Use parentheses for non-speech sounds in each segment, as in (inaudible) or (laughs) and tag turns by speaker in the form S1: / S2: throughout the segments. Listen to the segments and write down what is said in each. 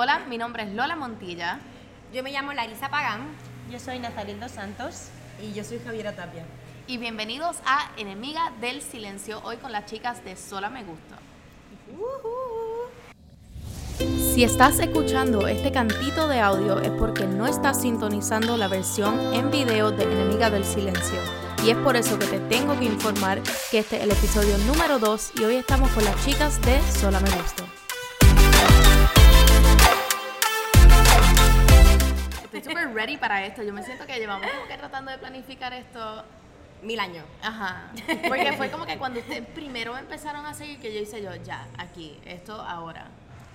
S1: Hola, mi nombre es Lola Montilla.
S2: Yo me llamo Larisa Pagán.
S3: Yo soy Nazarel Dos Santos.
S4: Y yo soy Javiera Tapia.
S1: Y bienvenidos a Enemiga del Silencio, hoy con las chicas de Sola Me Gusta. Si estás escuchando este cantito de audio es porque no estás sintonizando la versión en video de Enemiga del Silencio. Y es por eso que te tengo que informar que este es el episodio número 2 y hoy estamos con las chicas de Sola Me Gusta. Estoy súper ready para esto. Yo me siento que llevamos como que tratando de planificar esto
S2: Mil años.
S1: Ajá. Porque fue como que cuando ustedes primero empezaron a seguir, que yo hice yo, ya, aquí, esto ahora.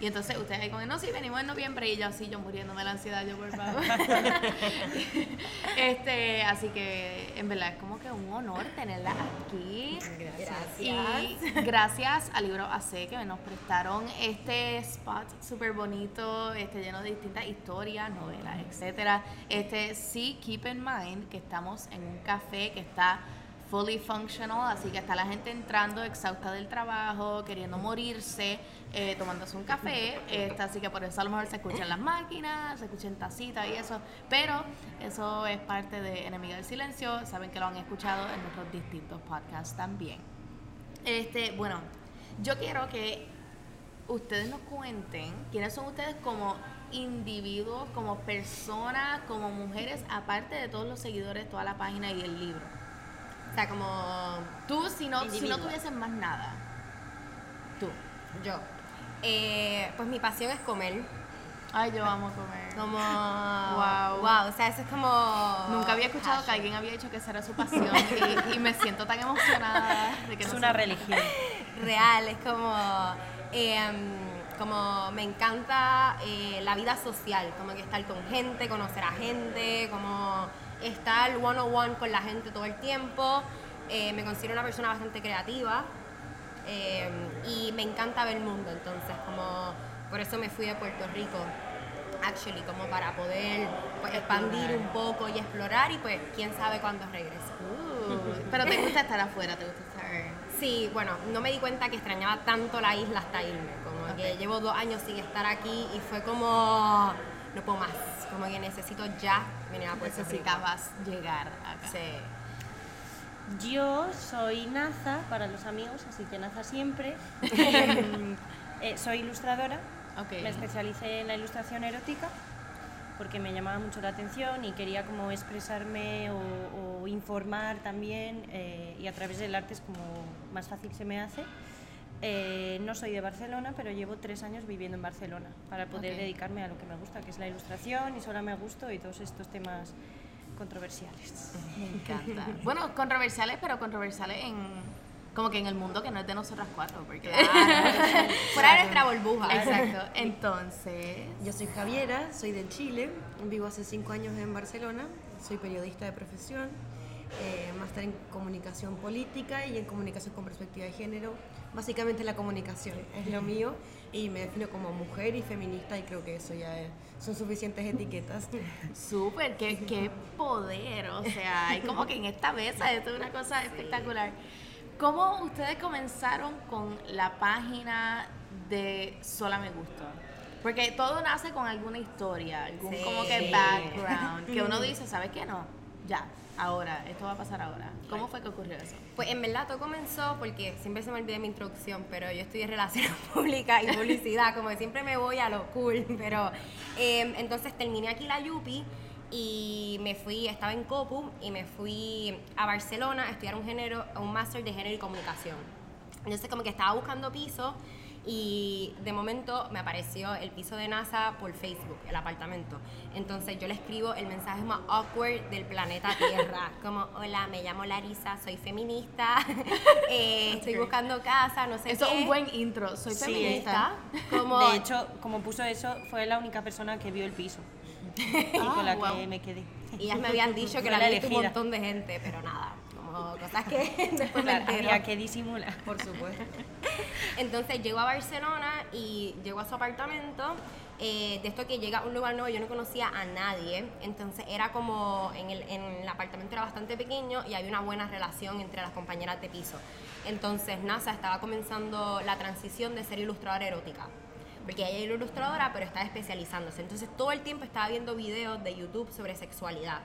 S1: Y entonces ustedes ahí con no, sí, venimos en noviembre y yo así, yo muriéndome de la ansiedad, yo por favor. (laughs) este, así que en verdad es como que un honor tenerla aquí.
S2: Gracias.
S1: Y gracias al libro AC que nos prestaron este spot súper bonito, este lleno de distintas historias, novelas, etcétera. Este sí, keep in mind que estamos en un café que está fully functional, así que está la gente entrando exhausta del trabajo, queriendo morirse, eh, tomándose un café, este, así que por eso a lo mejor se escuchan las máquinas, se escuchan tacitas y eso, pero eso es parte de Enemiga del Silencio, saben que lo han escuchado en nuestros distintos podcasts también. Este, bueno, yo quiero que ustedes nos cuenten quiénes son ustedes como individuos, como personas, como mujeres, aparte de todos los seguidores, toda la página y el libro.
S2: O sea, como
S1: Tú, si no, si no tuvieses más nada, tú.
S2: yo. Eh, pues mi pasión es comer.
S1: Ay, yo amo comer.
S2: Como.
S1: Wow.
S2: Wow. O sea, eso es como.
S1: Nunca había escuchado que alguien había dicho que esa era su pasión y, y me siento tan emocionada de que
S3: Es
S1: no
S3: una religión.
S2: real, es como, em, como me encanta eh, la vida social, como que estar con gente, conocer a gente, como estar one on one con la gente todo el tiempo. Eh, me considero una persona bastante creativa em, y me encanta ver el mundo, entonces como por eso me fui de Puerto Rico. Actually, como para poder pues, expandir un poco y explorar y pues quién sabe cuándo regreso.
S1: Uh, pero te gusta estar afuera, te gusta estar...
S2: Sí, bueno, no me di cuenta que extrañaba tanto la isla hasta irme. Como que llevo dos años sin estar aquí y fue como. No puedo más. Como que necesito ya venir a Puerto Rico.
S1: Necesitabas llegar acá.
S2: Sí.
S3: Yo soy Naza para los amigos, así que Naza siempre. Em, (laughs) eh, soy ilustradora. Me especialicé en la ilustración erótica porque me llamaba mucho la atención y quería como expresarme o, o informar también eh, y a través del arte es como más fácil se me hace. Eh, no soy de Barcelona, pero llevo tres años viviendo en Barcelona para poder dedicarme a lo que me gusta, que es la ilustración y solo me gusto y todos estos temas controversiales.
S1: Me encanta. bueno, controversiales, pero controversiales en... Como que en el mundo que no es de nosotras cuatro, porque... (laughs)
S2: Fuera de nuestra burbuja.
S1: Exacto. (laughs) Entonces...
S4: Yo soy Javiera, soy de Chile, vivo hace cinco años en Barcelona, soy periodista de profesión, eh, máster en comunicación política y en comunicación con perspectiva de género. Básicamente la comunicación es lo mío y me defino como mujer y feminista y creo que eso ya es- son suficientes etiquetas. (laughs)
S1: Súper, qué, qué poder, o sea, hay como que en esta mesa esto es una cosa espectacular. ¿Cómo ustedes comenzaron con la página de Sola Me Gusta? Porque todo nace con alguna historia, algún
S2: Sí.
S1: como que background, que uno dice, ¿sabes qué? No, ya, ahora, esto va a pasar ahora. ¿Cómo fue que ocurrió eso?
S2: Pues en verdad todo comenzó porque siempre se me olvida mi introducción, pero yo estudié relaciones (laughs) públicas y publicidad, como que siempre me voy a lo cool, pero eh, entonces terminé aquí la Yupi y me fui, estaba en Copu y me fui a Barcelona a estudiar un género, un máster de género y comunicación. Entonces como que estaba buscando piso y de momento me apareció el piso de NASA por Facebook, el apartamento. Entonces yo le escribo el mensaje más awkward del planeta Tierra, (laughs) como hola, me llamo Larisa, soy feminista, (laughs) eh, estoy buscando casa, no sé
S1: Eso
S2: qué.
S1: es un buen intro, soy
S3: Sí,
S1: feminista.
S2: Como,
S3: De hecho, como puso eso, fue la única persona que vio el piso (laughs) y con la
S1: wow.
S3: que me quedé.
S2: y ellas me habían dicho que la
S3: la
S2: había visto un montón de gente, pero nada, cosas que (laughs) después me entero.
S3: había que disimular.
S4: Por supuesto. (laughs)
S2: Entonces llego a Barcelona y llego a su apartamento. eh, de esto que llega a un lugar nuevo, yo no conocía a nadie. Entonces era como en el, en el apartamento era bastante pequeño y había una buena relación entre las compañeras de piso. Entonces NASA estaba comenzando la transición de ser ilustradora erótica. porque ella era ilustradora, pero estaba especializándose. Entonces todo el tiempo estaba viendo videos de YouTube sobre sexualidad.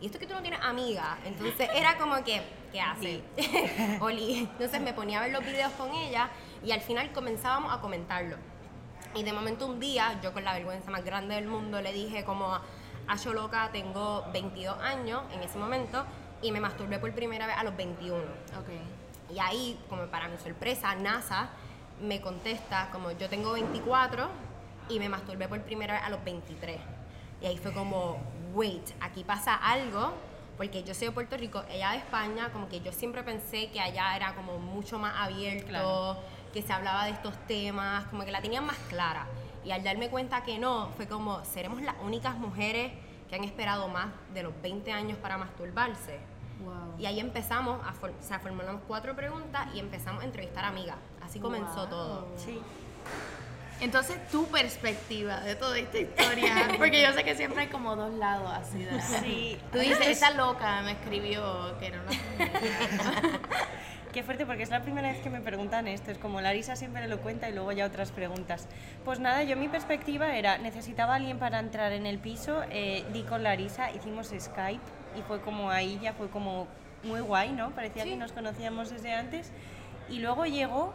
S2: Y esto que tú no tienes amiga, entonces era como que, ¿qué hace? (laughs) Oli. Entonces me ponía a ver los videos con ella y al final comenzábamos a comentarlo. Y de momento un día, yo con la vergüenza más grande del mundo, le dije como, a yo loca, tengo 22 años en ese momento y me masturbé por primera vez a los 21.
S1: Ok.
S2: Y ahí, como para mi sorpresa, NASA me contesta como yo tengo 24 y me masturbé por primera vez a los 23. Y ahí fue como, wait, aquí pasa algo, porque yo soy de Puerto Rico, ella de España, como que yo siempre pensé que allá era como mucho más abierto,
S1: Claro.
S2: que se hablaba de estos temas, como que la tenían más clara. Y al darme cuenta que no, fue como, seremos las únicas mujeres que han esperado más de los 20 años para masturbarse.
S1: Wow.
S2: Y ahí empezamos, a for- o sea, formulamos cuatro preguntas y empezamos a entrevistar amigas. Así comenzó
S1: Wow.
S2: todo.
S3: Sí.
S1: Entonces, tu perspectiva de toda esta historia, (laughs) porque yo sé que siempre hay como dos lados así de
S3: Sí.
S1: Tú dices, esa loca me escribió que era una.
S3: Qué fuerte, porque es la primera vez que me preguntan esto. Es como Larisa siempre lo cuenta y luego ya otras preguntas. Pues nada, yo mi perspectiva era, necesitaba a alguien para entrar en el piso, eh, di con Larisa, hicimos Skype y fue como ahí, ya fue como muy guay, ¿no? Parecía que nos conocíamos desde antes. Y luego llegó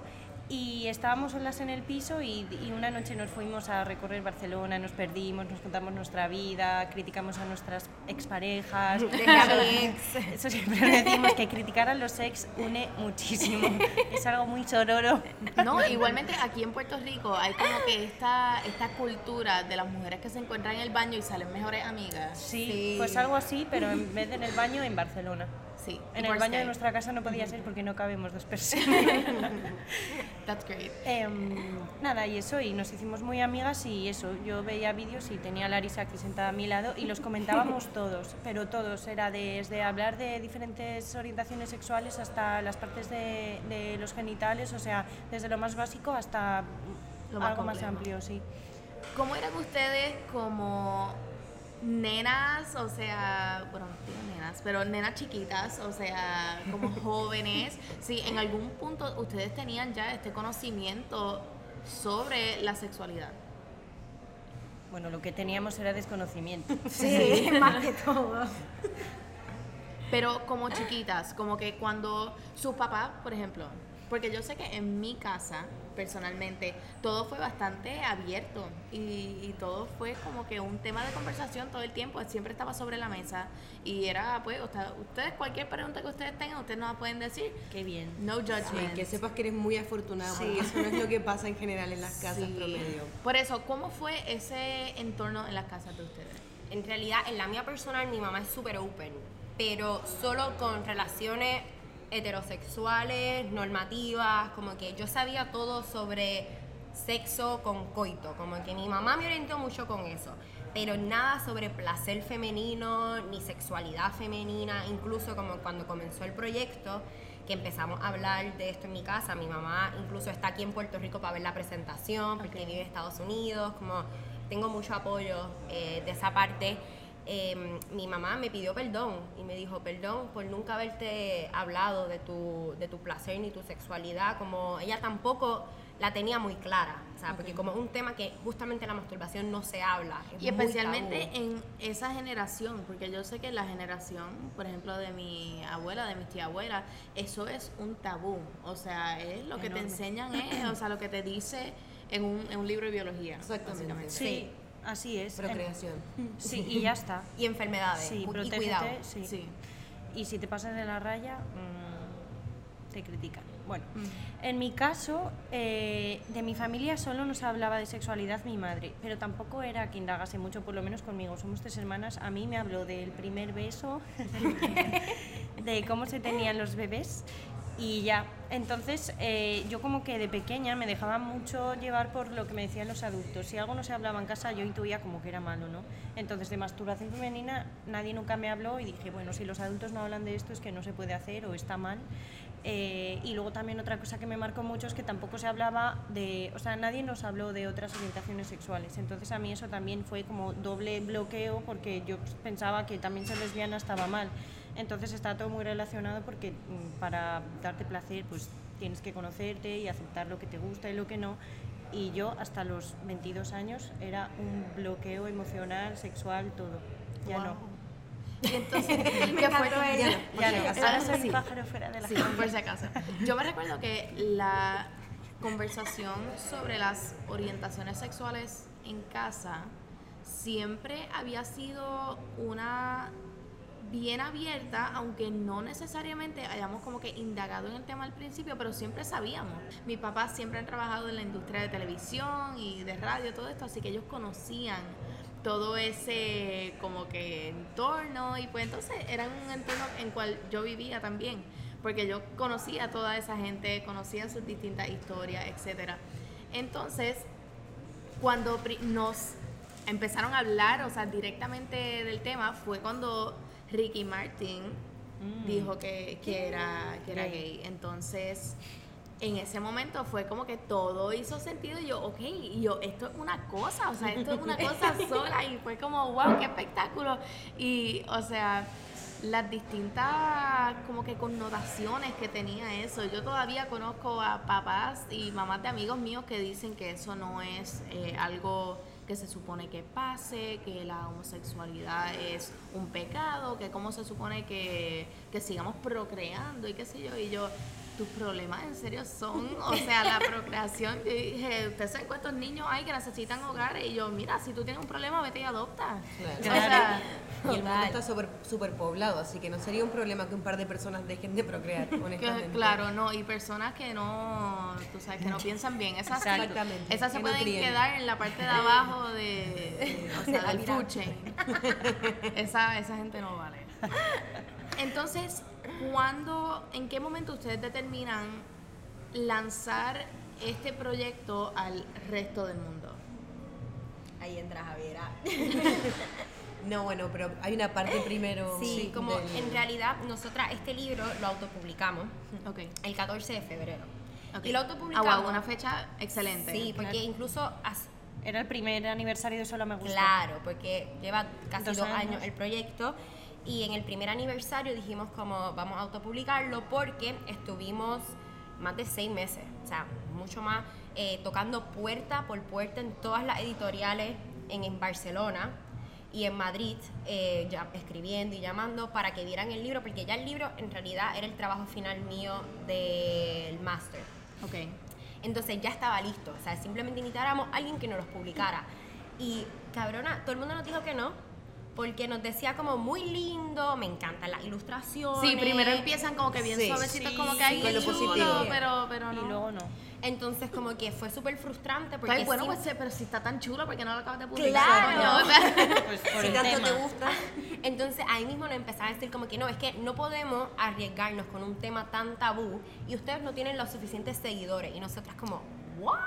S3: y estábamos solas en el piso y, y una noche nos fuimos a recorrer Barcelona, nos perdimos, nos contamos nuestra vida, criticamos a nuestras exparejas. (laughs) Eso siempre decimos, que criticar a los ex une muchísimo. Es algo muy sororo.
S1: No, igualmente aquí en Puerto Rico hay como que esta, esta cultura de las mujeres que se encuentran en el baño y salen mejores amigas.
S3: Sí,
S2: Sí.
S3: pues algo así, pero en vez de en el baño, en Barcelona.
S1: Sí.
S3: En el baño de nuestra casa no podía ser porque no cabemos dos (laughs) personas.
S1: That's great.
S3: Em, nada, y eso, y nos hicimos muy amigas y eso, yo veía vídeos y tenía a Larisa aquí sentada a mi lado y los comentábamos (laughs) todos, pero todos, era desde hablar de diferentes orientaciones sexuales hasta las partes de, de los genitales, o sea, desde lo más básico hasta
S1: Lo más
S3: algo más
S1: complejo.
S3: amplio, sí.
S1: ¿Cómo eran ustedes como nenas, o sea, bueno, no digo nenas, pero nenas chiquitas, o sea, como (laughs) jóvenes? Si en algún punto ustedes tenían ya este conocimiento sobre la sexualidad.
S3: Bueno, lo que teníamos era desconocimiento. (laughs)
S2: Sí, (laughs) más que todo.
S1: Pero como chiquitas, como que cuando sus papás, por ejemplo, porque yo sé que en mi casa, personalmente, todo fue bastante abierto y, y todo fue como que un tema de conversación todo el tiempo, siempre estaba sobre la mesa y era, pues, sea, ustedes, cualquier pregunta que ustedes tengan, ustedes nos la pueden decir,
S3: Qué bien.
S1: no judgment.
S4: Sí, que sepas que eres muy afortunada,
S3: Sí.
S4: porque eso no es lo que pasa en general en las (laughs) casas
S1: Sí.
S4: promedio.
S1: Por eso, ¿cómo fue ese entorno en las casas de ustedes?
S2: En realidad, en la mía personal, mi mamá es súper open, pero solo con relaciones heterosexuales, normativas, como que yo sabía todo sobre sexo con coito, como que mi mamá me orientó mucho con eso, pero nada sobre placer femenino ni sexualidad femenina, incluso como cuando comenzó el proyecto, que empezamos a hablar de esto en mi casa, mi mamá incluso está aquí en Puerto Rico para ver la presentación, porque vive en Estados Unidos, como tengo mucho apoyo eh, de esa parte. Eh, mi mamá me pidió perdón y me dijo perdón por nunca haberte hablado de tu, de tu placer ni tu sexualidad, como ella tampoco la tenía muy clara, o sea, porque como es un tema que justamente la masturbación no se habla. es
S1: Y especialmente
S2: tabú.
S1: en esa generación, porque yo sé que la generación, por ejemplo, de mi abuela, de mis tía abuelas, eso es un tabú. O sea, es lo que te enseñan, es, o sea, lo que te dice en un, en un libro de biología.
S4: Exactamente.
S3: Sí, así es.
S4: Procreación.
S3: Sí, (laughs) y ya está.
S2: Y enfermedades,
S3: Sí,
S2: y
S3: protégete,
S2: cuidado.
S3: sí.
S1: Sí.
S3: Y si te pasas de la raya, mm, te critican. Bueno, en mi caso, eh, de mi familia solo nos hablaba de sexualidad mi madre, pero tampoco era que indagase mucho, por lo menos conmigo. Somos tres hermanas. A mí me habló del primer beso, (laughs) de cómo se tenían los bebés y ya. Entonces, eh, yo como que de pequeña me dejaba mucho llevar por lo que me decían los adultos. Si algo no se hablaba en casa, yo intuía como que era malo, ¿no? Entonces, de masturbación femenina nadie nunca me habló y dije, bueno, si los adultos no hablan de esto es que no se puede hacer o está mal. Eh, y luego también otra cosa que me marcó mucho es que tampoco se hablaba de, o sea, nadie nos habló de otras orientaciones sexuales. Entonces a mí eso también fue como doble bloqueo porque yo pensaba que también ser lesbiana estaba mal. Entonces está todo muy relacionado porque mm, para darte placer pues tienes que conocerte y aceptar lo que te gusta y lo que no. y yo hasta los 22 años era un bloqueo emocional, sexual, todo. Ya
S1: Wow.
S3: no.
S1: Y entonces, (laughs)
S2: Me
S1: ¿qué fue?
S2: ella.
S3: Ya no. Ahora soy
S1: Sí.
S3: pájaro fuera de la
S1: Sí, por si acaso. Yo me recuerdo que la conversación sobre las orientaciones sexuales en casa siempre había sido una bien abierta, aunque no necesariamente hayamos como que indagado en el tema al principio, pero siempre sabíamos. Mi papá siempre han trabajado en la industria de televisión y de radio, todo esto, así que ellos conocían todo ese como que entorno y pues entonces era un entorno en cual yo vivía también, porque yo conocía a toda esa gente, conocía sus distintas historias, etcétera. Entonces, cuando nos empezaron a hablar, o sea, directamente del tema, fue cuando Ricky Martin
S3: Mm.
S1: dijo que, que era, que era
S3: Gay.
S1: Entonces, en ese momento fue como que todo hizo sentido y yo, ok, y yo, esto es una cosa, o sea, esto es una cosa (laughs) sola y fue como, wow, qué espectáculo. Y, o sea, las distintas como que connotaciones que tenía eso. Yo todavía conozco a papás y mamás de amigos míos que dicen que eso no es eh, algo que se supone que pase, que la homosexualidad es un pecado, que cómo se supone que, que sigamos procreando y qué sé yo. Y yo, tus problemas en serio son, o sea, la procreación. Yo dije, ustedes saben cuántos niños hay que necesitan hogares. Y yo, mira, si tú tienes un problema, vete y adopta.
S4: Claro.
S1: O sea,
S4: Y el mundo está súper super poblado, así que no sería un problema que un par de personas dejen de procrear, (laughs) honestamente.
S1: claro, no, y personas que no, tú sabes, que no piensan bien, esas,
S4: Exactamente,
S1: esas se
S4: que
S1: pueden quedar en la parte de abajo de, de- (laughs) o sea, del chain. (laughs) Esa, esa gente no vale. Entonces, ¿cuándo, en qué momento ustedes determinan lanzar este proyecto al resto del mundo?
S2: Ahí entra Javiera.
S4: No, bueno, pero hay una parte primero.
S2: Sí, como
S4: del-
S2: en realidad nosotras este libro lo autopublicamos
S1: Ok.
S2: el 14 de febrero.
S1: ok.
S2: Y lo
S1: Ah,
S2: autopublicamos.
S1: wow, una fecha excelente.
S2: Sí, porque
S3: Claro.
S2: incluso as-
S3: Era el primer aniversario de Solo Me Gusta.
S2: Claro, porque lleva casi
S3: Dos
S2: dos,
S3: años.
S2: años. el proyecto y en el primer aniversario dijimos como vamos a autopublicarlo porque estuvimos más de seis meses, o sea, mucho más, eh, tocando puerta por puerta en todas las editoriales en, en Barcelona y en Madrid, eh, ya, escribiendo y llamando para que vieran el libro, porque ya el libro en realidad era el trabajo final mío del máster.
S1: Ok.
S2: Entonces ya estaba listo. O sea, simplemente necesitáramos a alguien que nos los publicara. Y cabrona, todo el mundo nos dijo que no. Porque nos decía como muy lindo, me encantan las ilustraciones.
S1: Sí, primero empiezan como que bien
S4: Sí.
S1: suavecitos,
S3: Sí,
S1: como que hay
S4: con lo
S1: chulo,
S4: positivo.
S1: pero, pero no.
S3: Y luego no.
S2: Entonces como que fue súper frustrante porque
S1: Ay, bueno,
S2: sí-
S1: pues, sí, pero si está tan chulo, ¿por qué no lo acabas de publicar?
S2: Claro.
S1: coño? (laughs) O sea,
S3: Pues por
S4: Si
S3: el
S4: tanto
S3: tema.
S4: te gusta. (laughs)
S2: Entonces ahí mismo nos empezaron a decir como que no, es que no podemos arriesgarnos con un tema tan tabú y ustedes no tienen los suficientes seguidores. Y nosotras como, ¿what?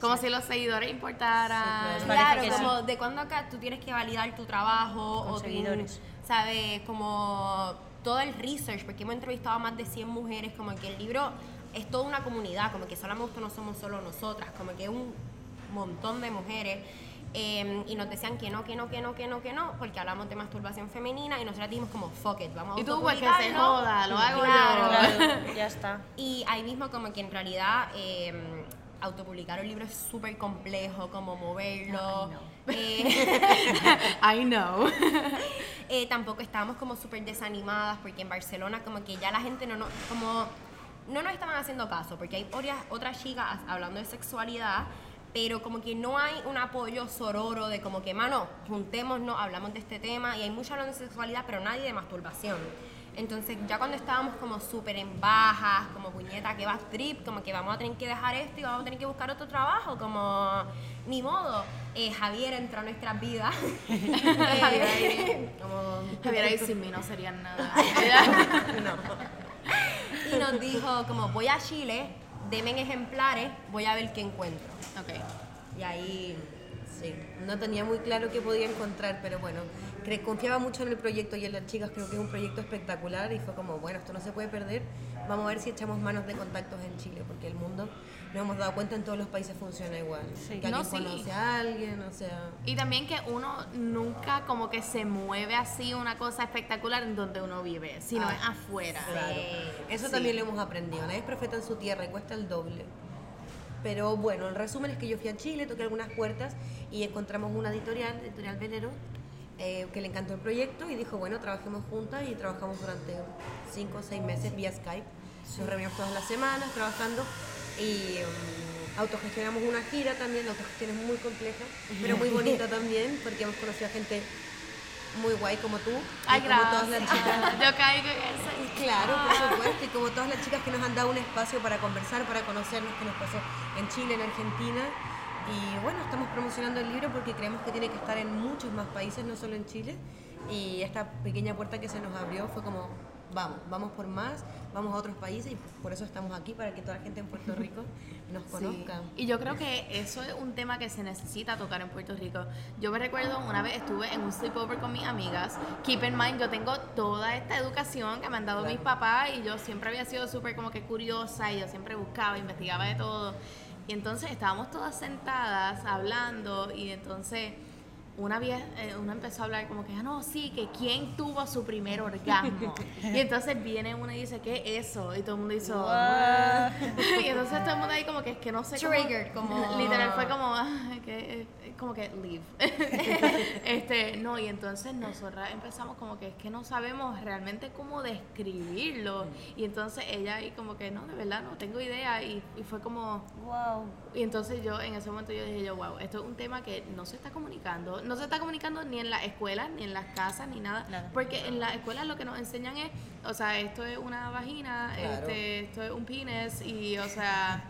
S1: Como si los seguidores importaran.
S3: Sí,
S2: Claro,
S3: que
S2: como de cuando acá tú tienes que validar tu trabajo
S3: Con
S2: o tu-
S3: seguidores.
S2: ¿sabes? Como todo el research, porque hemos entrevistado a más de 100 mujeres, como que el libro es toda una comunidad, como que solamente no somos solo nosotras, como que un montón de mujeres. eh, y nos decían que no, que no, que no, que no, que no, porque hablamos de masturbación femenina y nosotras dijimos como, fuck it, vamos a
S1: Y tú, pues que se joda, lo hago
S2: Claro.
S1: yo.
S3: Claro, ya está.
S2: Y ahí mismo como que en realidad eh, autopublicar un libro es súper complejo, como moverlo. Eh, (laughs)
S1: I know. (laughs)
S2: eh, tampoco estábamos como súper desanimadas porque en Barcelona como que ya la gente no nos, como, no nos estaban haciendo caso porque hay otras, otras chicas hablando de sexualidad pero como que no hay un apoyo sororo de como que, mano, juntémonos, hablamos de este tema y hay mucho hablando de sexualidad pero nadie de masturbación. Entonces ya cuando estábamos como súper en bajas, como puñeta, que va trip, como que vamos a tener que dejar esto y vamos a tener que buscar otro trabajo, como ni modo. Eh, Javier entró a nuestras vidas. (laughs)
S1: Javier
S2: Eh,
S1: ahí.
S2: como-
S1: Javier ahí sin mí no serían nada. (laughs)
S2: y nos dijo como voy a Chile, denme ejemplares, voy a ver qué encuentro.
S1: ok.
S2: Y ahí
S4: Sí, no tenía muy claro qué podía encontrar, pero bueno, confiaba mucho en el proyecto y en las chicas, creo que es un proyecto espectacular y fue como, bueno, esto no se puede perder, vamos a ver si echamos manos de contactos en Chile, porque el mundo, nos hemos dado cuenta, en todos los países funciona igual,
S3: Sí.
S4: que
S1: No,
S4: alguien
S1: sí.
S4: conoce a alguien, o sea...
S1: Y también que uno nunca como que se mueve así una cosa espectacular en donde uno vive, sino
S4: Ah,
S1: es afuera.
S4: Claro.
S2: Sí,
S4: Eso también lo hemos aprendido, nadie es profeta en su tierra y cuesta el doble. Pero bueno, el resumen es que yo fui a Chile, toqué algunas puertas y encontramos una editorial, Editorial Venero, eh, que le encantó el proyecto y dijo, bueno, trabajemos juntas y trabajamos durante cinco o seis meses vía Skype. Nos reunimos todas las semanas trabajando y um, autogestionamos una gira también, la autogestión es muy compleja, pero muy bonita (laughs) también porque hemos conocido a gente muy guay como tú.
S1: Ay,
S4: y como todas
S1: gracias.
S4: las chicas. (laughs)
S1: Yo caigo en eso.
S4: Y Claro, por supuesto, y como todas las chicas que nos han dado un espacio para conversar, para conocernos, que nos pasó en Chile, en Argentina. Y bueno, estamos promocionando el libro porque creemos que tiene que estar en muchos más países, no solo en Chile. Y esta pequeña puerta que se nos abrió fue como, vamos, vamos por más, vamos a otros países y por eso estamos aquí, para que toda la gente en Puerto (laughs) Rico nos conozca.
S1: Y yo creo que eso es un tema que se necesita tocar en Puerto Rico. Yo me recuerdo una vez estuve en un sleepover con mis amigas. Keep in mind, yo tengo toda esta educación que me han dado
S4: Claro.
S1: mis papás y yo siempre había sido súper como que curiosa y yo siempre buscaba, investigaba de todo. Y entonces estábamos todas sentadas hablando y entonces una, vez, eh, una empezó a hablar como que, ah, no, sí, que quién tuvo su primer orgasmo. y entonces viene una y dice, ¿qué es eso? Y todo el mundo hizo,
S3: What? (laughs)
S1: y entonces todo el mundo ahí como que es que no sé cómo-
S2: Triggered, como-
S1: literal fue como ah, que eh, como que leave (laughs) este no y entonces nosotras empezamos como que es que no sabemos realmente cómo describirlo y entonces ella ahí como que no de verdad no tengo idea y, y fue como
S3: Wow.
S1: y entonces yo en ese momento yo dije yo wow esto es un tema que no se está comunicando no se está comunicando ni en las escuelas ni en las casas ni nada,
S3: Nada.
S1: porque en las escuelas lo que nos enseñan es o sea esto es una vagina
S4: Claro.
S1: este esto es un penis y o sea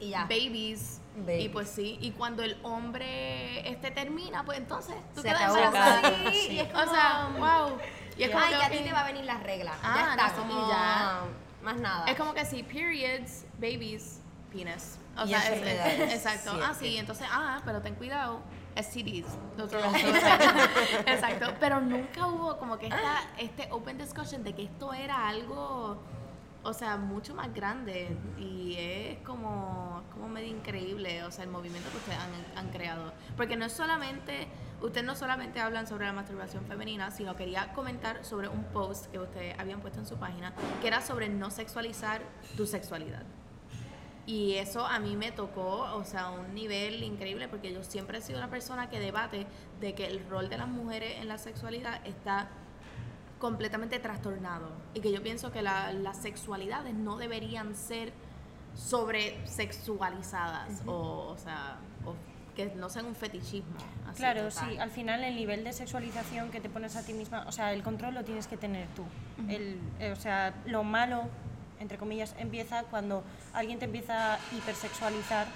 S2: Y ya.
S1: babies. Y pues sí, y cuando el hombre este termina, pues entonces tú
S4: Se
S1: quedas
S4: acabó.
S1: embarazada. Sí,
S3: sí.
S1: y es como, o sea, wow. Y es como
S2: Ay, que a ti te va a venir las reglas.
S1: Ah,
S2: ya está,
S1: no y ya.
S2: más nada.
S1: Es como que sí, periods, babies, penis. O
S4: Y
S1: sea, es-
S4: enfermedades,
S1: exacto. Ah, sí, entonces, ah, pero ten cuidado. STDs. (laughs) Exacto. Pero nunca hubo como que esta, este open discussion de que esto era algo, o sea, mucho más grande. Y es como, como medio increíble, o sea, el movimiento que ustedes han, han creado. Porque no solamente, ustedes no solamente hablan sobre la masturbación femenina, sino quería comentar sobre un post que ustedes habían puesto en su página, que era sobre no sexualizar tu sexualidad. Y eso a mí me tocó, o sea, a un nivel increíble, porque yo siempre he sido una persona que debate de que el rol de las mujeres en la sexualidad está completamente trastornado. Y que yo pienso que la- las sexualidades no deberían ser sobre sexualizadas, o, o sea, o que no sean un fetichismo. así
S3: Claro,
S1: total.
S3: sí, al final el nivel de sexualización que te pones a ti misma, o sea, el control lo tienes que tener tú. el, eh, o sea, lo malo, entre comillas, empieza cuando alguien te empieza a hipersexualizar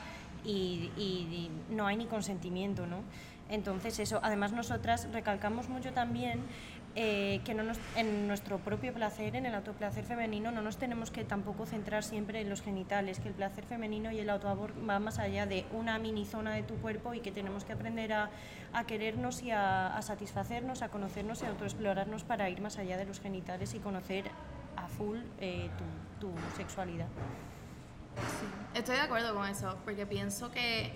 S3: y, y- y no hay ni consentimiento, ¿no? Entonces eso, además nosotras recalcamos mucho también eh, que no nos, en nuestro propio placer, en el autoplacer femenino, no nos tenemos que tampoco centrar siempre en los genitales, que el placer femenino y el autoamor va más allá de una mini zona de tu cuerpo y que tenemos que aprender a, a querernos y a, a satisfacernos, a conocernos y a autoexplorarnos para ir más allá de los genitales y conocer a full eh, tu, tu sexualidad.
S1: Estoy de acuerdo con eso, porque pienso que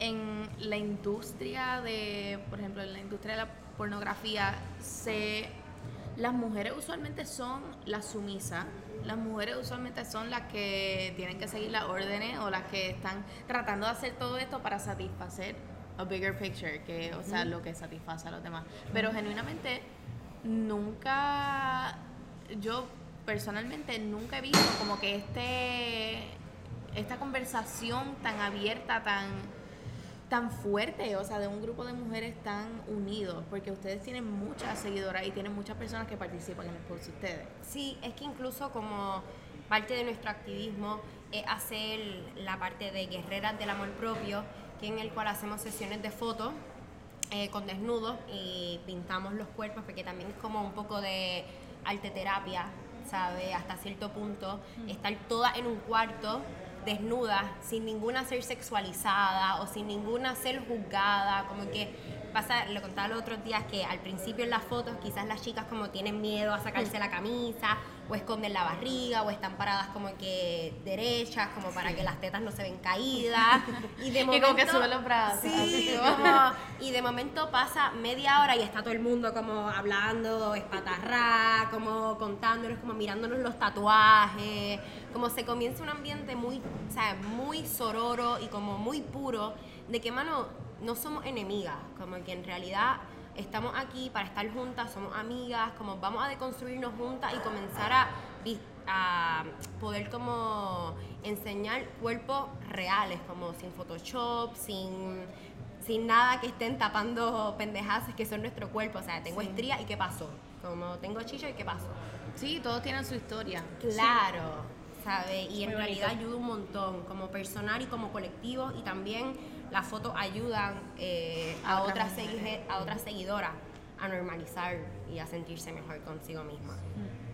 S1: en la industria de, por ejemplo, en la industria de la pornografía, se, las mujeres usualmente son las sumisas, las mujeres usualmente son las que tienen que seguir las órdenes o las que están tratando de hacer todo esto para satisfacer a bigger picture, que, o sea, lo que satisface a los demás. Pero genuinamente, nunca, yo personalmente nunca he visto como que este esta conversación tan abierta, tan tan fuerte, o sea, de un grupo de mujeres tan unidos, porque ustedes tienen muchas seguidoras y tienen muchas personas que participan en el post de ustedes.
S2: Sí, es que incluso como parte de nuestro activismo es hacer la parte de guerreras del amor propio, que en el cual hacemos sesiones de fotos eh, con desnudos y pintamos los cuerpos, porque también es como un poco de arte terapia, ¿sabe? Hasta cierto punto, estar todas en un cuarto desnudas, sin ninguna ser sexualizada o sin ninguna ser juzgada, como que pasa, lo contaba los otros días que al principio en las fotos quizás las chicas como tienen miedo a sacarse la camisa o esconden la barriga o están paradas como que derechas como para que las tetas no se ven caídas. (laughs) Y de
S1: Y como que
S2: momento-
S1: suben los brazos,
S2: sí
S1: así como-
S2: como Y de momento pasa media hora y está todo el mundo como hablando, espatarrá, como contándonos, como mirándonos los tatuajes, como se comienza un ambiente muy, o sea, muy sororo y como muy puro, de que, mano, no somos enemigas, como que en realidad estamos aquí para estar juntas, somos amigas, como vamos a deconstruirnos juntas y comenzar a, poder como enseñar cuerpos reales, como sin Photoshop, sin, sin nada que estén tapando pendejadas que son nuestro cuerpo. O sea, tengo estrías y qué pasó. Como tengo chicho y qué pasó.
S1: Sí, todos tienen su historia.
S2: Claro, ¿sabes? Y en realidad ayuda un montón, como personal y como colectivo, y también las fotos ayudan eh, a,
S1: A
S2: otras a seguidoras a normalizar y a sentirse mejor consigo misma.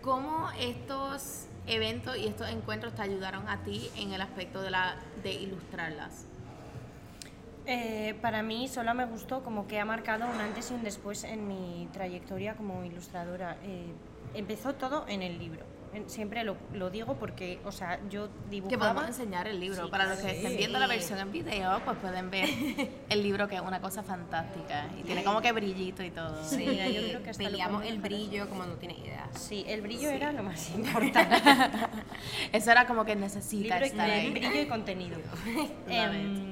S1: ¿Cómo estos eventos y estos encuentros te ayudaron a ti en el aspecto de, la, de ilustrarlas?
S3: Eh, para mí solo me gustó como que ha marcado un antes y un después en mi trayectoria como ilustradora. Eh, empezó todo en el libro. Siempre lo, lo digo porque, o sea, yo
S1: Que podemos
S3: dibujaba...
S1: enseñar el libro.
S3: Sí,
S1: Para los que
S2: sí.
S1: estén viendo la versión en video, pues pueden ver (laughs) el libro que es una cosa fantástica. Y tiene como que brillito y todo.
S3: Sí, yo creo que hasta
S2: peleamos el brillo como no tienes idea.
S3: Sí, el brillo era lo más (laughs) importante.
S1: Eso era como que necesita
S3: Libro y-
S1: estar
S3: de
S1: ahí.
S3: brillo y contenido. (laughs) Em,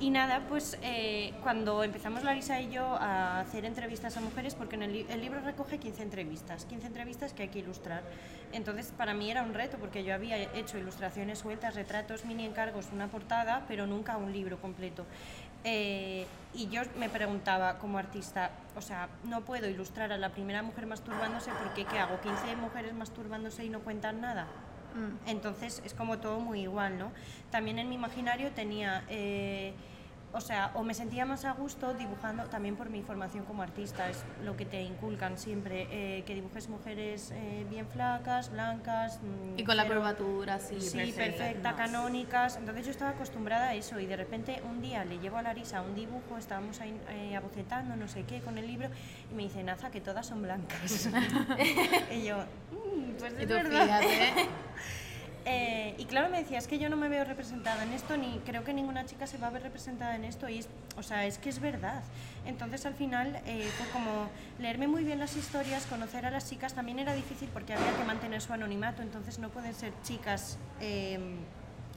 S3: y nada, pues eh, cuando empezamos Larisa y yo a hacer entrevistas a mujeres, porque en el, li- el libro recoge 15 entrevistas, 15 entrevistas que hay que ilustrar. Entonces para mí era un reto, porque yo había hecho ilustraciones sueltas, retratos, mini encargos, una portada, pero nunca un libro completo. Eh, y yo me preguntaba como artista, o sea, no puedo ilustrar a la primera mujer masturbándose porque ¿qué hago? ¿15 mujeres masturbándose y no cuentan nada?
S1: Mm.
S3: Entonces es como todo muy igual, ¿no? También en mi imaginario tenía, eh, o sea, o me sentía más a gusto dibujando, también por mi formación como artista, es lo que te inculcan siempre, eh, que dibujes mujeres eh, bien flacas, blancas. mm,
S1: Y con la curvatura, sí.
S3: Sí, perfecta,
S1: no.
S3: canónicas. Entonces yo estaba acostumbrada a eso y de repente un día le llevo a Larisa un dibujo, estábamos ahí eh, abocetando, no sé qué, con el libro y me dice, Naza, que todas son blancas. (laughs) (laughs) y yo, "Mm, pues es verdad.
S1: fíjate. (laughs)
S3: Eh, y claro, me decía, es que yo no me veo representada en esto, ni creo que ninguna chica se va a ver representada en esto, y es, o sea, es que es verdad. Entonces al final eh, fue como leerme muy bien las historias, conocer a las chicas, también era difícil porque había que mantener su anonimato, entonces no pueden ser chicas eh,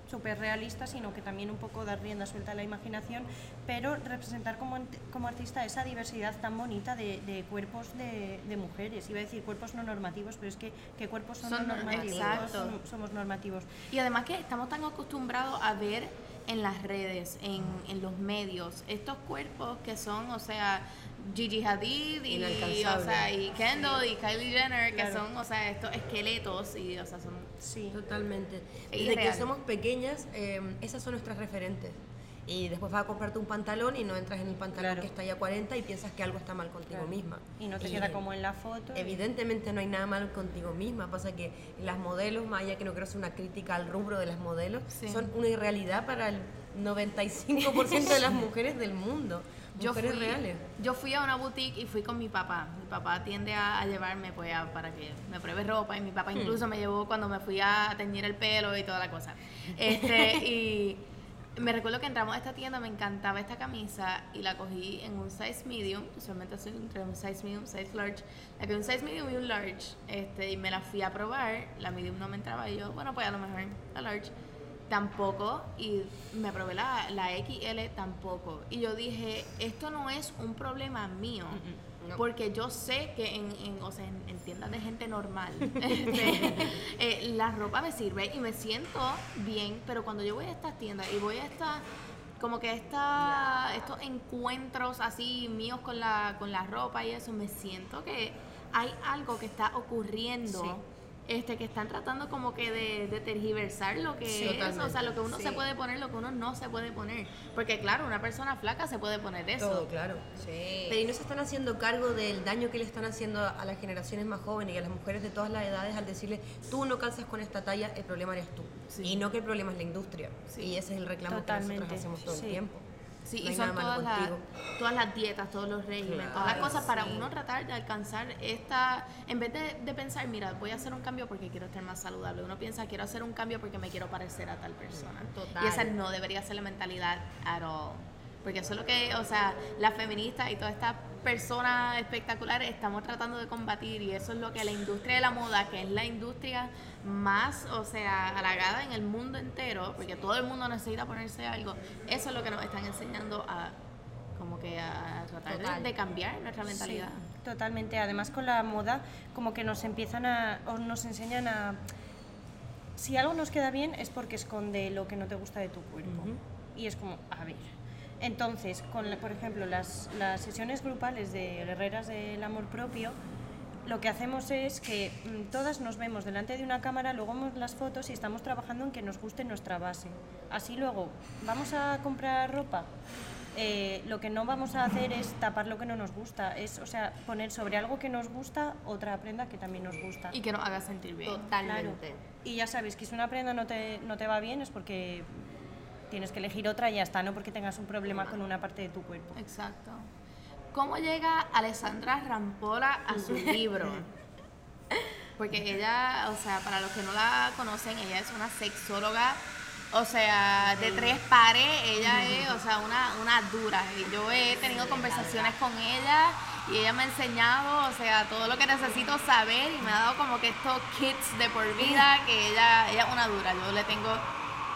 S3: súper realistas, sino que también un poco dar rienda suelta a la imaginación, pero representar como, como artista esa diversidad tan bonita de, de cuerpos de, de mujeres. Iba a decir cuerpos no normativos, pero es que ¿qué cuerpos son,
S1: Son
S3: no
S1: no-
S3: normativos?
S1: exacto.
S3: Somos normativos.
S1: Y además que estamos tan acostumbrados a ver en las redes, en, en los medios, estos cuerpos que son, o sea, Gigi Hadid y, o sea, y Kendall y Kylie Jenner, que
S3: Claro.
S1: son, o sea, estos esqueletos y, o sea, son...
S3: Sí.
S4: Totalmente.
S1: Es
S4: Desde que somos pequeñas, eh, esas son nuestras referentes. Y después vas a comprarte un pantalón y no entras en el pantalón
S3: Claro.
S4: que está ya 40 y piensas que algo está mal contigo
S3: Claro.
S4: misma.
S3: Y no te queda como en la foto. y-
S4: Evidentemente no hay nada mal contigo misma. Pasa que las modelos, más allá que no quiero hacer una crítica al rubro de las modelos,
S1: Sí.
S4: son una irrealidad para el 95% de las (laughs) mujeres del mundo.
S1: Yo fui,
S4: reales.
S1: yo fui a una boutique y fui con mi papá. Mi papá tiende a, a llevarme pues a- para que me pruebe ropa y mi papá incluso me llevó cuando me fui a teñir el pelo y toda la cosa. Este, (laughs) y me recuerdo que entramos a esta tienda, me encantaba esta camisa y la cogí en un size medium, usualmente soy entre un size medium, size large, la cogí un size medium y un large, este, y me la fui a probar, la medium no me entraba y yo, bueno pues a lo mejor la large tampoco y me probé la, la XL tampoco y yo dije esto no es un problema mío
S2: No.
S1: porque yo sé que en, en, o sea, en, en tiendas de gente normal (laughs) este, (laughs) eh, la ropa me sirve y me siento bien pero cuando yo voy a estas tiendas y voy a estas como que esta, estos encuentros así míos con la, con la ropa y eso, me siento que hay algo que está ocurriendo.
S3: Sí.
S1: Este, que están tratando como que de, de tergiversar lo que
S4: Sí,
S1: es, o sea, lo que uno se puede poner, lo que uno no se puede poner. Porque claro, una persona flaca se puede poner eso.
S4: Todo, claro.
S2: Sí.
S4: Pero y no se están haciendo cargo del daño que le están haciendo a las generaciones más jóvenes y a las mujeres de todas las edades al decirle, tú no calzas con esta talla, el problema eres tú.
S1: Sí.
S4: Y no que el problema es la industria.
S1: Sí.
S4: Y ese es el reclamo que nosotros hacemos todo
S3: sí.
S4: el tiempo.
S1: Sí,
S4: No
S1: y son todas las, todas las dietas, todos los regímenes, todas las cosas para uno tratar de alcanzar esta, en vez de, de pensar, mira, voy a hacer un cambio porque quiero estar más saludable, uno piensa, quiero hacer un cambio porque me quiero parecer a tal persona.
S2: Total.
S1: Y esa no debería ser la mentalidad at all. Porque eso es lo que, o sea, las feministas y todas estas personas espectaculares estamos tratando de combatir y eso es lo que la industria de la moda, que es la industria más, o sea, halagada en el mundo entero, porque todo el mundo necesita ponerse algo, eso es lo que nos están enseñando a como que a tratar de- cambiar nuestra mentalidad.
S3: Sí, totalmente. Además con la moda como que nos empiezan a o nos enseñan a si algo nos queda bien es porque esconde lo que no te gusta de tu cuerpo. Y es como, a ver. Entonces, con la- por ejemplo, las, las sesiones grupales de guerreras del amor propio, lo que hacemos es que mm, todas nos vemos delante de una cámara, luego vemos las fotos y estamos trabajando en que nos guste nuestra base. Así luego, vamos a comprar ropa. Eh, lo que no vamos a hacer es tapar lo que no nos gusta, es, o sea, poner sobre algo que nos gusta otra prenda que también nos gusta.
S1: Y que nos haga sentir bien.
S2: Totalmente.
S3: Y ya sabes que si una prenda no te, no te va bien es porque tienes que elegir otra y ya está, no porque tengas un problema con una parte de tu cuerpo.
S1: Exacto. ¿Cómo llega Alessandra Rampola a su (laughs) libro? Porque ella, o sea, para los que no la conocen, ella es una sexóloga, o sea, de tres pares, ella (laughs) es, o sea, una, una dura. Yo he tenido conversaciones con ella y ella me ha enseñado, o sea, todo lo que necesito saber y me ha dado como que estos kits de por vida, (laughs) que ella, ella es una dura. Yo le tengo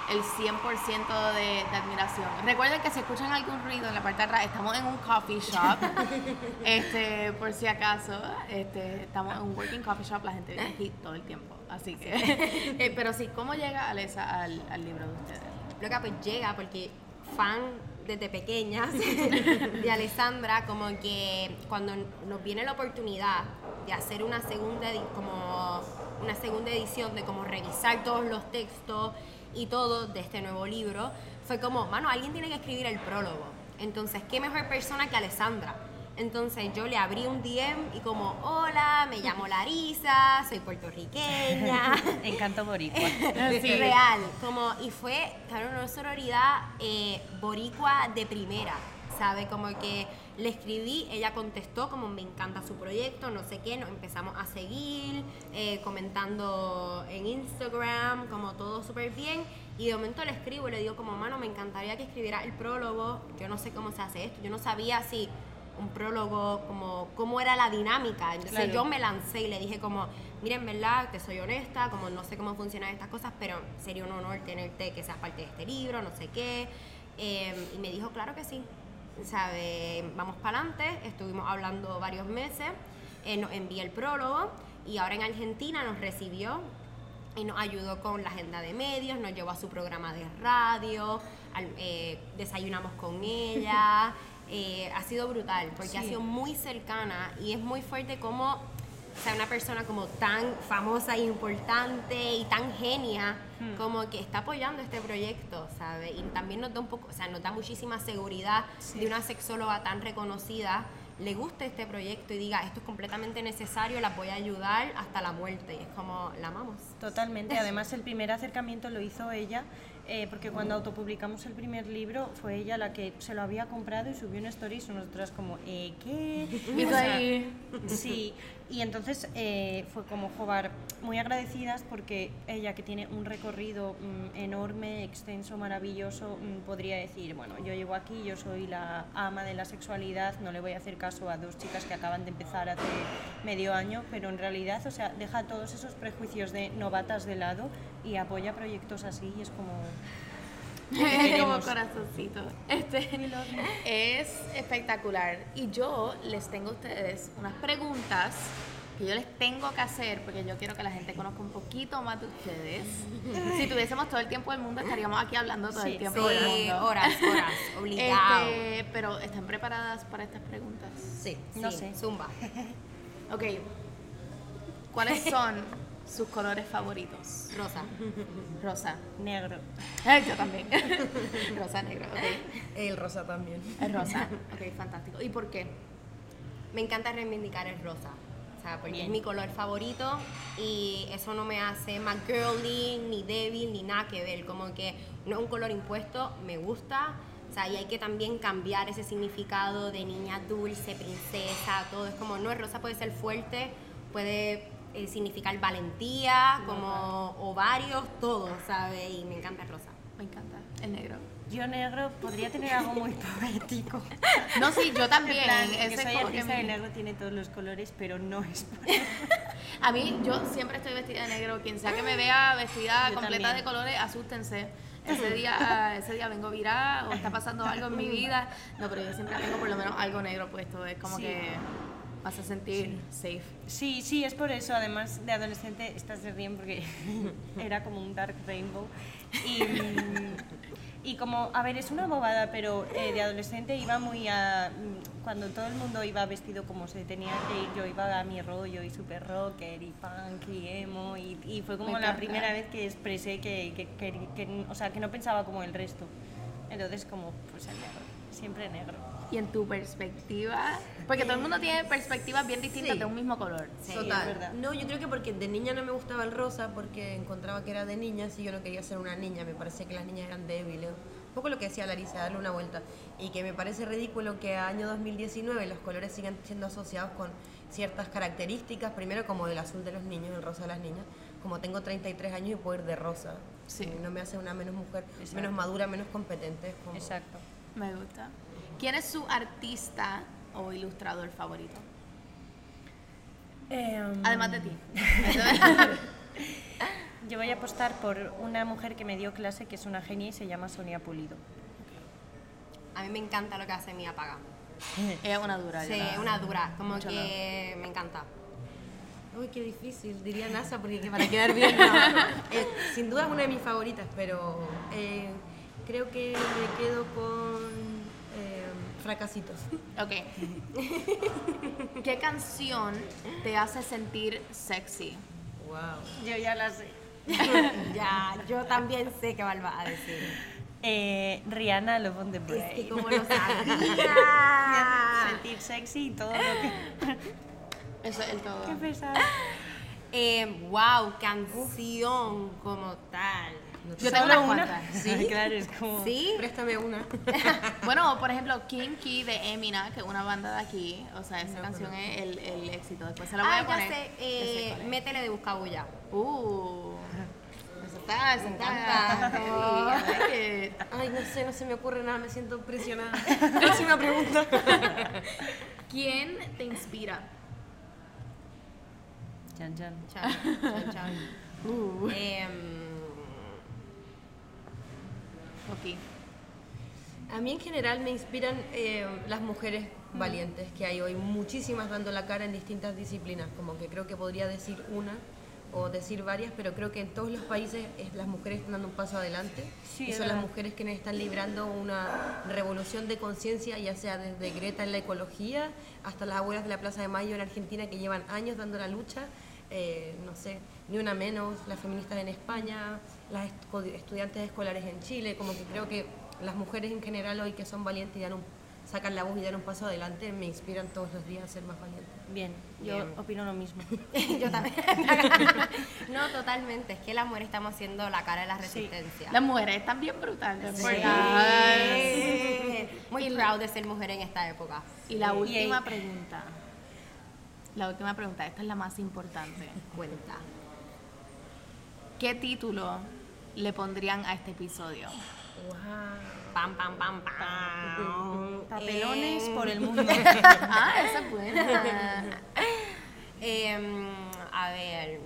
S1: el 100% de, de admiración. Recuerden que si escuchan algún ruido en la parte de atrás, estamos en un coffee shop. (laughs) este, por si acaso, este, estamos en un working coffee shop, la gente viene aquí todo el tiempo. Así que, (laughs) eh, pero sí, ¿cómo llega Alesa al, al libro de ustedes?
S2: Loca, pues llega porque fan desde pequeñas (laughs) de Alessandra, como que cuando nos viene la oportunidad de hacer una segunda, como una segunda edición, de como revisar todos los textos y todo de este nuevo libro, fue como, mano, alguien tiene que escribir el prólogo. Entonces, ¿qué mejor persona que Alessandra? Entonces yo le abrí un DM y como, hola, me llamo Larisa, soy puertorriqueña. (laughs)
S3: Encanto boricua. (laughs)
S1: Sí.
S2: Real, como, y fue, claro, una sororidad eh, boricua de primera, ¿sabe? Como que le escribí, ella contestó como me encanta su proyecto, no sé qué, nos empezamos a seguir, eh, comentando en Instagram, como todo bien, y de momento le escribo y le digo como, mano, me encantaría que escribiera el prólogo, yo no sé cómo se hace esto, yo no sabía si un prólogo, como cómo era la dinámica, entonces
S3: Claro.
S2: yo me lancé y le dije como, miren, verdad, te soy honesta, como no sé cómo funcionan estas cosas, pero sería un honor tenerte que seas parte de este libro, no sé qué. Eh, y me dijo, claro que sí, ¿sabe? Vamos para adelante, estuvimos hablando varios meses, eh, nos envía el prólogo y ahora en Argentina nos recibió y nos ayudó con la agenda de medios, nos llevó a su programa de radio, al- eh, desayunamos con ella. (laughs) eh, ha sido brutal porque ha
S3: Sí.
S2: sido muy cercana y es muy fuerte como o sea, una persona como tan famosa e importante y tan genia como que está apoyando este proyecto, ¿sabe? Y también nos da un poco, o sea, nos da muchísima seguridad de una sexóloga tan reconocida le guste este proyecto y diga, esto es completamente necesario, las voy a ayudar hasta la muerte. Y es como, la amamos.
S3: Totalmente. (laughs) Además, el primer acercamiento lo hizo ella, eh, porque cuando autopublicamos el primer libro fue ella la que se lo había comprado y subió un stories y nosotras como, eh, ¿qué?
S1: Y (laughs)
S3: O sea,
S1: ahí.
S3: Sí, (laughs) y entonces eh, fue como jugar muy agradecidas porque ella que tiene un recorrido mm, enorme, extenso, maravilloso, mm, podría decir, bueno, yo llego aquí, yo soy la ama de la sexualidad, no le voy a hacer caso a dos chicas que acaban de empezar hace medio año, pero en realidad, o sea, deja todos esos prejuicios de novatas de lado y apoya proyectos así y es como... (laughs)
S1: como corazoncito. Este es espectacular. Y yo les tengo a ustedes unas preguntas que yo les tengo que hacer porque yo quiero que la gente conozca un poquito más de ustedes. (laughs) Si tuviésemos todo el tiempo del mundo estaríamos aquí hablando todo el
S3: Sí,
S1: tiempo del
S2: Sí,
S1: mundo.
S2: horas, horas, (laughs) obligado.
S1: Este, pero ¿están preparadas para estas preguntas?
S2: sí,
S3: no
S2: sí,
S3: sé.
S2: Zumba.
S1: Ok. ¿Cuáles son sus colores favoritos?
S2: Rosa. (laughs)
S1: Rosa.
S3: Negro. (laughs)
S1: Yo también. (laughs) rosa, negro.
S4: El rosa también.
S1: Es rosa. Ok, fantástico. ¿Y por qué?
S2: Me encanta reivindicar el rosa. O sea, porque
S3: Bien.
S2: es mi color favorito y eso no me hace más girly, ni débil, ni nada que ver. Como que no es un color impuesto, me gusta. O sea, y hay que también cambiar ese significado de niña dulce, princesa, todo. Es como, no, el rosa puede ser fuerte, puede eh, significar valentía, como ovarios, todo, ¿sabes? Y me encanta el rosa.
S1: Me encanta. El negro.
S3: Yo negro podría tener algo muy (laughs) poético.
S1: No, sí, yo también.
S3: plan,
S1: ese
S3: soy artista de
S1: mi-
S3: negro tiene todos los colores, pero no es (laughs) por
S1: A mí, yo siempre estoy vestida de negro. Quien sea que me vea vestida
S3: Yo
S1: completa
S3: también.
S1: de colores, asústense. Ese día, ese día vengo virada o está pasando algo en mi vida. No, pero yo siempre tengo por lo menos algo negro puesto. Es como
S3: Sí.
S1: que vas a sentir safe.
S3: Sí, sí, es por eso. Además, de adolescente, estas se ríen porque (laughs) era como un dark rainbow. Y, y como, a ver, es una bobada, pero eh, de adolescente iba muy a... Cuando todo el mundo iba vestido como se tenía que ir, yo iba a mi rollo y super rocker y punk y emo. Y, y fue como
S1: Me
S3: la
S1: encanta.
S3: primera vez que expresé que, que, que- que- o sea, que no pensaba como el resto. Entonces, como, pues negro, siempre negro.
S1: Y en tu perspectiva, porque todo el mundo tiene perspectivas bien distintas
S4: Sí.
S1: de un mismo color.
S3: Sí,
S4: Total.
S3: es verdad.
S4: No, yo creo que porque de niña no me gustaba el rosa porque encontraba que era de niñas y yo no quería ser una niña. Me parecía que las niñas eran débiles. Un poco lo que decía Larisa, darle una vuelta. Y que me parece ridículo que a año 2019 los colores sigan siendo asociados con ciertas características. Primero como el azul de los niños, el rosa de las niñas. Como tengo 33 años y puedo ir de rosa.
S1: Sí.
S4: No me hace una menos mujer,
S3: Exacto.
S4: menos madura, menos competente. como-
S3: Exacto.
S1: Me gusta. ¿Quién es su artista o ilustrador favorito? Además de ti. (laughs)
S3: Yo voy a apostar por una mujer que me dio clase que es una genia y se llama Sonia Pulido.
S2: A mí me encanta lo que hace Mía Paga. (laughs)
S1: es una dura.
S2: Sí, es una dura, como
S1: Mucho
S2: que me encanta.
S4: Uy, qué difícil, diría NASA, porque que para quedar bien. no. (laughs) Eh, sin duda es una de mis favoritas, pero eh, creo que me quedo con Fracasitos.
S1: Ok. ¿Qué canción te hace sentir sexy?
S4: Wow.
S3: Yo ya la sé. (laughs)
S2: ya, yo también sé qué Val va a decir.
S3: Eh, Rihanna Love on the
S2: Es
S3: Brain.
S2: que como lo sabía. (laughs)
S3: Sentir sexy y todo lo que... (laughs)
S1: Eso es el todo.
S3: Qué pesado.
S2: Eh, wow, canción como tal.
S1: Yo tengo
S3: una.
S1: cuantas.
S3: Sí, claro, es como...
S2: ¿Sí?
S4: Préstame una. (laughs)
S1: Bueno, por ejemplo, Kinky de Emina, que es una banda de aquí. O sea, esa canción es el, el éxito. Después se la voy
S2: Ah,
S1: a
S2: ya
S1: poner.
S2: sé,
S1: Ya
S2: eh,
S1: sé cuál es.
S2: métele de buscabulla.
S1: Uh. Eso está, eso
S2: Me
S1: está.
S4: Ay, no sé, no se me ocurre nada, me siento presionada. (laughs) Próxima pregunta.
S1: ¿Quién te inspira?
S3: Chan, chan.
S2: Chao, chao, chao. (laughs)
S1: Uh.
S2: Em,
S1: Ok.
S4: A mí en general me inspiran eh, las mujeres valientes que hay hoy, muchísimas dando la cara en distintas disciplinas, como que creo que podría decir una o decir varias, pero creo que en todos los países es- las mujeres están dando un paso adelante
S3: Sí,
S4: y son las mujeres quienes están librando una revolución de conciencia, ya sea desde Greta en la ecología hasta las abuelas de la Plaza de Mayo en Argentina que llevan años dando la lucha, eh, no sé, ni una menos, las feministas en España, las estu- estudiantes escolares en Chile, como que creo que las mujeres en general hoy que son valientes y dan un, sacan la voz y dan un paso adelante me inspiran todos los días a ser más valientes.
S3: Bien, yo
S2: Bien.
S3: opino lo mismo. (laughs)
S2: yo también. (laughs) no, totalmente. Es que las mujeres estamos haciendo la cara de la resistencia.
S1: Las mujeres están bien brutales.
S2: Sí. Muy proud de ser mujer en esta época.
S1: Y la
S3: Y
S1: última
S3: ahí-
S1: pregunta. La última pregunta, esta es la más importante.
S2: Cuenta.
S1: ¿Qué título le pondrían a este episodio?
S2: Pam, pam, pam, pam.
S3: Papelones
S2: Em,
S3: por el mundo. (laughs)
S1: ah, esa es buena.
S2: em, a ver.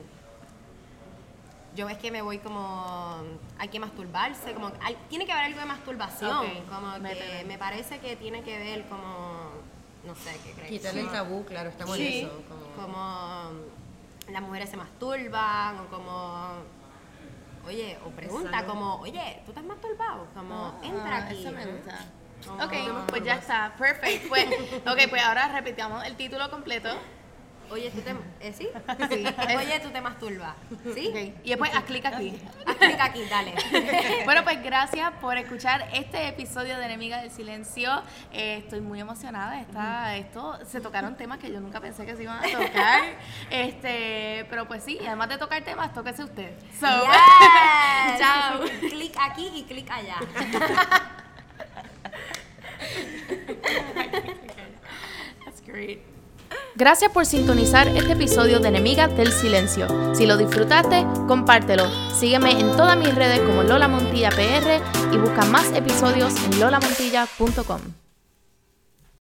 S2: Yo es que me voy como. Hay que masturbarse, como. hay- tiene que haber algo de masturbación. Como que me parece que tiene que ver como. No sé qué crees.
S4: Quitarle el tabú, claro, estamos
S3: Sí.
S4: en eso. como-
S2: como las mujeres se masturban o como oye o pregunta como oye tú has masturbado como entra
S1: Ah,
S2: aquí
S1: Eso me gusta.
S2: Como-
S1: Ok, pues ya está, perfect. Pues, (laughs) ok, pues ahora repitamos el título completo.
S2: Oye tú te eh, sí (laughs)
S1: Sí.
S2: oye tú te masturbas sí
S1: Y después haz clic aquí.
S2: Haz clic aquí dale (laughs)
S1: Bueno, pues gracias por escuchar este episodio de Enemiga del Silencio. Eh, estoy muy emocionada. Está, esto, se tocaron temas que yo nunca pensé que se iban a tocar. (laughs) Este, pero pues sí, además de tocar temas, tóquese usted. So,
S2: Yes.
S1: Chao.
S2: clic aquí y clic allá
S1: That's great. Gracias por sintonizar este episodio de Enemiga del Silencio. Si lo disfrutaste, compártelo. Sígueme en todas mis redes como Lola Montilla PR y busca más episodios en lolamontilla.com.